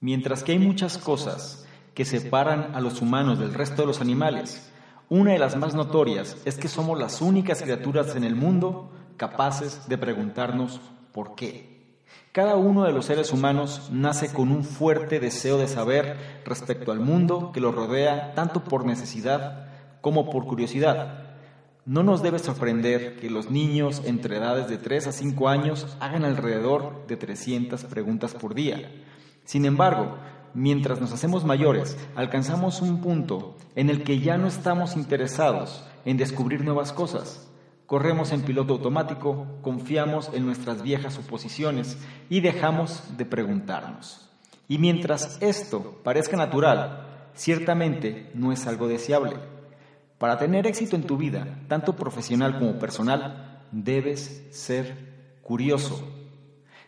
Mientras que hay muchas cosas que separan a los humanos del resto de los animales, una de las más notorias es que somos las únicas criaturas en el mundo capaces de preguntarnos por qué. Cada uno de los seres humanos nace con un fuerte deseo de saber respecto al mundo que lo rodea, tanto por necesidad como por curiosidad. No nos debe sorprender que los niños entre edades de 3 a 5 años hagan alrededor de 300 preguntas por día. Sin embargo, mientras nos hacemos mayores, alcanzamos un punto en el que ya no estamos interesados en descubrir nuevas cosas. Corremos en piloto automático, confiamos en nuestras viejas suposiciones y dejamos de preguntarnos. Y mientras esto parezca natural, ciertamente no es algo deseable. Para tener éxito en tu vida, tanto profesional como personal, debes ser curioso.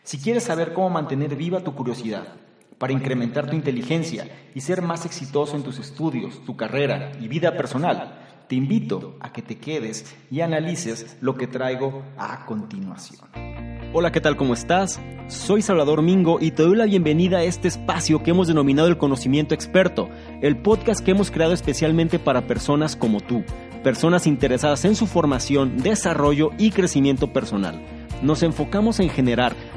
Si quieres saber cómo mantener viva tu curiosidad, para incrementar tu inteligencia y ser más exitoso en tus estudios, tu carrera y vida personal, te invito a que te quedes y analices lo que traigo a continuación. Hola, ¿qué tal? ¿Cómo estás? Soy Salvador Mingo y te doy la bienvenida a este espacio que hemos denominado el conocimiento experto, el podcast que hemos creado especialmente para personas como tú, personas interesadas en su formación, desarrollo y crecimiento personal nos enfocamos en generar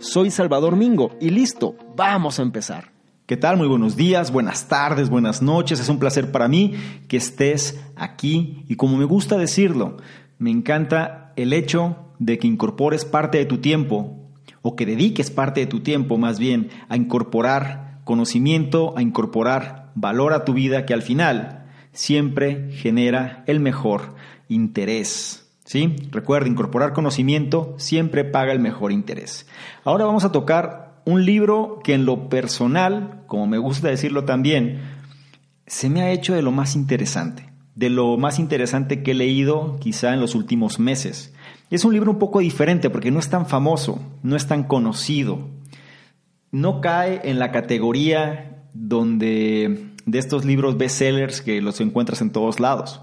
Soy Salvador Mingo y listo, vamos a empezar. ¿Qué tal? Muy buenos días, buenas tardes, buenas noches. Es un placer para mí que estés aquí y como me gusta decirlo, me encanta el hecho de que incorpores parte de tu tiempo o que dediques parte de tu tiempo más bien a incorporar conocimiento, a incorporar valor a tu vida que al final siempre genera el mejor interés. ¿Sí? Recuerda, incorporar conocimiento siempre paga el mejor interés. Ahora vamos a tocar un libro que en lo personal, como me gusta decirlo también, se me ha hecho de lo más interesante, de lo más interesante que he leído quizá en los últimos meses. Es un libro un poco diferente porque no es tan famoso, no es tan conocido, no cae en la categoría donde de estos libros bestsellers que los encuentras en todos lados.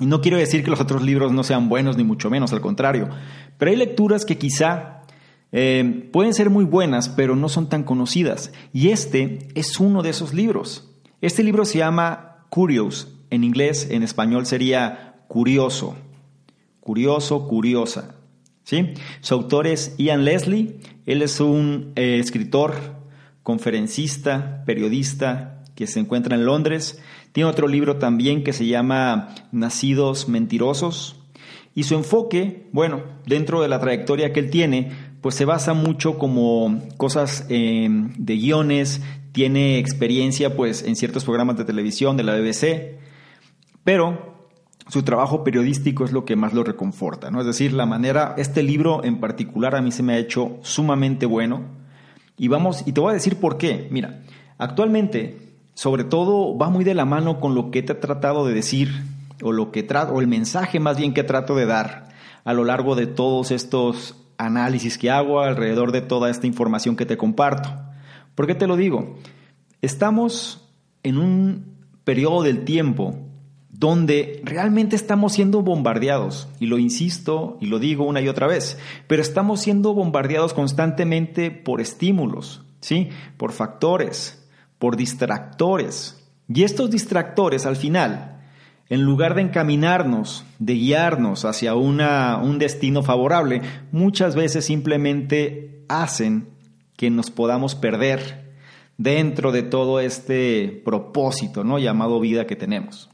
Y no quiero decir que los otros libros no sean buenos, ni mucho menos, al contrario. Pero hay lecturas que quizá eh, pueden ser muy buenas, pero no son tan conocidas. Y este es uno de esos libros. Este libro se llama Curious. En inglés, en español sería curioso. Curioso, curiosa. ¿Sí? Su autor es Ian Leslie. Él es un eh, escritor, conferencista, periodista que se encuentra en Londres tiene otro libro también que se llama Nacidos Mentirosos. Y su enfoque, bueno, dentro de la trayectoria que él tiene, pues se basa mucho como cosas em, de guiones, tiene experiencia pues en ciertos programas de televisión de la BBC, pero su trabajo periodístico es lo que más lo reconforta, ¿no? Es decir, la manera, este libro en particular a mí se me ha hecho sumamente bueno. Y vamos, y te voy a decir por qué. Mira, actualmente sobre todo va muy de la mano con lo que te he tratado de decir o lo que trato o el mensaje más bien que trato de dar a lo largo de todos estos análisis que hago alrededor de toda esta información que te comparto. ¿Por qué te lo digo? Estamos en un periodo del tiempo donde realmente estamos siendo bombardeados, y lo insisto y lo digo una y otra vez, pero estamos siendo bombardeados constantemente por estímulos, ¿sí? Por factores, por distractores. Y estos distractores al final, en lugar de encaminarnos, de guiarnos hacia una, un destino favorable, muchas veces simplemente hacen que nos podamos perder dentro de todo este propósito ¿no? llamado vida que tenemos.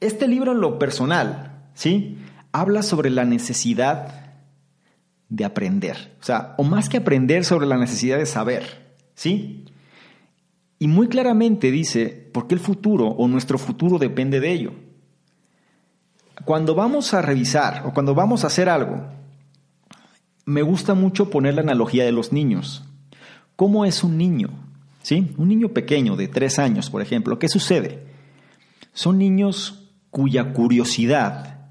Este libro en lo personal, ¿sí? Habla sobre la necesidad de aprender, o sea, o más que aprender sobre la necesidad de saber, ¿sí? Y muy claramente dice, ¿por qué el futuro o nuestro futuro depende de ello? Cuando vamos a revisar o cuando vamos a hacer algo, me gusta mucho poner la analogía de los niños. ¿Cómo es un niño? ¿Sí? Un niño pequeño de tres años, por ejemplo, ¿qué sucede? son niños cuya curiosidad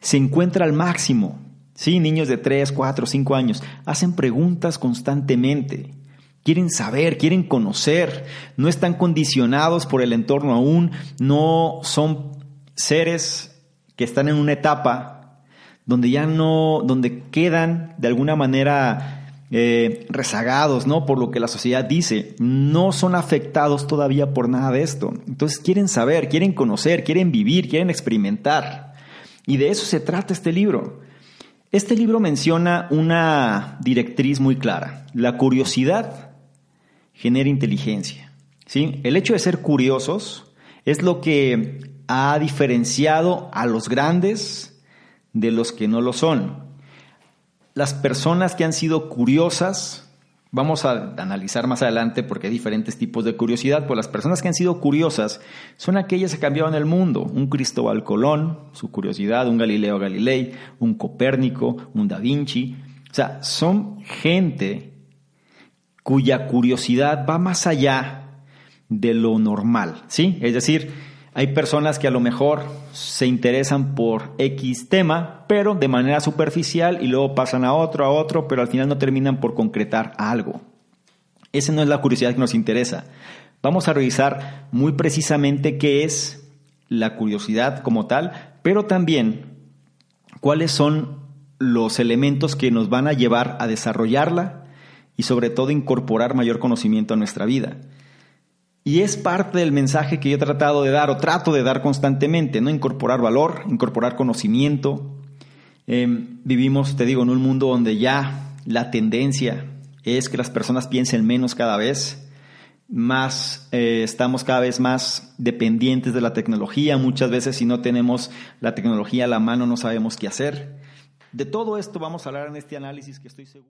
se encuentra al máximo. Sí, niños de 3, 4, 5 años hacen preguntas constantemente. Quieren saber, quieren conocer, no están condicionados por el entorno aún, no son seres que están en una etapa donde ya no, donde quedan de alguna manera eh, rezagados, ¿no? Por lo que la sociedad dice, no son afectados todavía por nada de esto. Entonces quieren saber, quieren conocer, quieren vivir, quieren experimentar. Y de eso se trata este libro. Este libro menciona una directriz muy clara. La curiosidad genera inteligencia. ¿sí? El hecho de ser curiosos es lo que ha diferenciado a los grandes de los que no lo son las personas que han sido curiosas, vamos a analizar más adelante porque hay diferentes tipos de curiosidad, pues las personas que han sido curiosas son aquellas que cambiaron el mundo. Un Cristóbal Colón, su curiosidad, un Galileo Galilei, un Copérnico, un Da Vinci. O sea, son gente cuya curiosidad va más allá de lo normal, ¿sí? Es decir, hay personas que a lo mejor se interesan por X tema, pero de manera superficial y luego pasan a otro, a otro, pero al final no terminan por concretar algo. Esa no es la curiosidad que nos interesa. Vamos a revisar muy precisamente qué es la curiosidad como tal, pero también cuáles son los elementos que nos van a llevar a desarrollarla y sobre todo incorporar mayor conocimiento a nuestra vida. Y es parte del mensaje que yo he tratado de dar o trato de dar constantemente, ¿no? Incorporar valor, incorporar conocimiento. Em, vivimos, te digo, en un mundo donde ya la tendencia es que las personas piensen menos cada vez, más eh, estamos cada vez más dependientes de la tecnología. Muchas veces si no tenemos la tecnología a la mano no sabemos qué hacer. De todo esto vamos a hablar en este análisis que estoy seguro.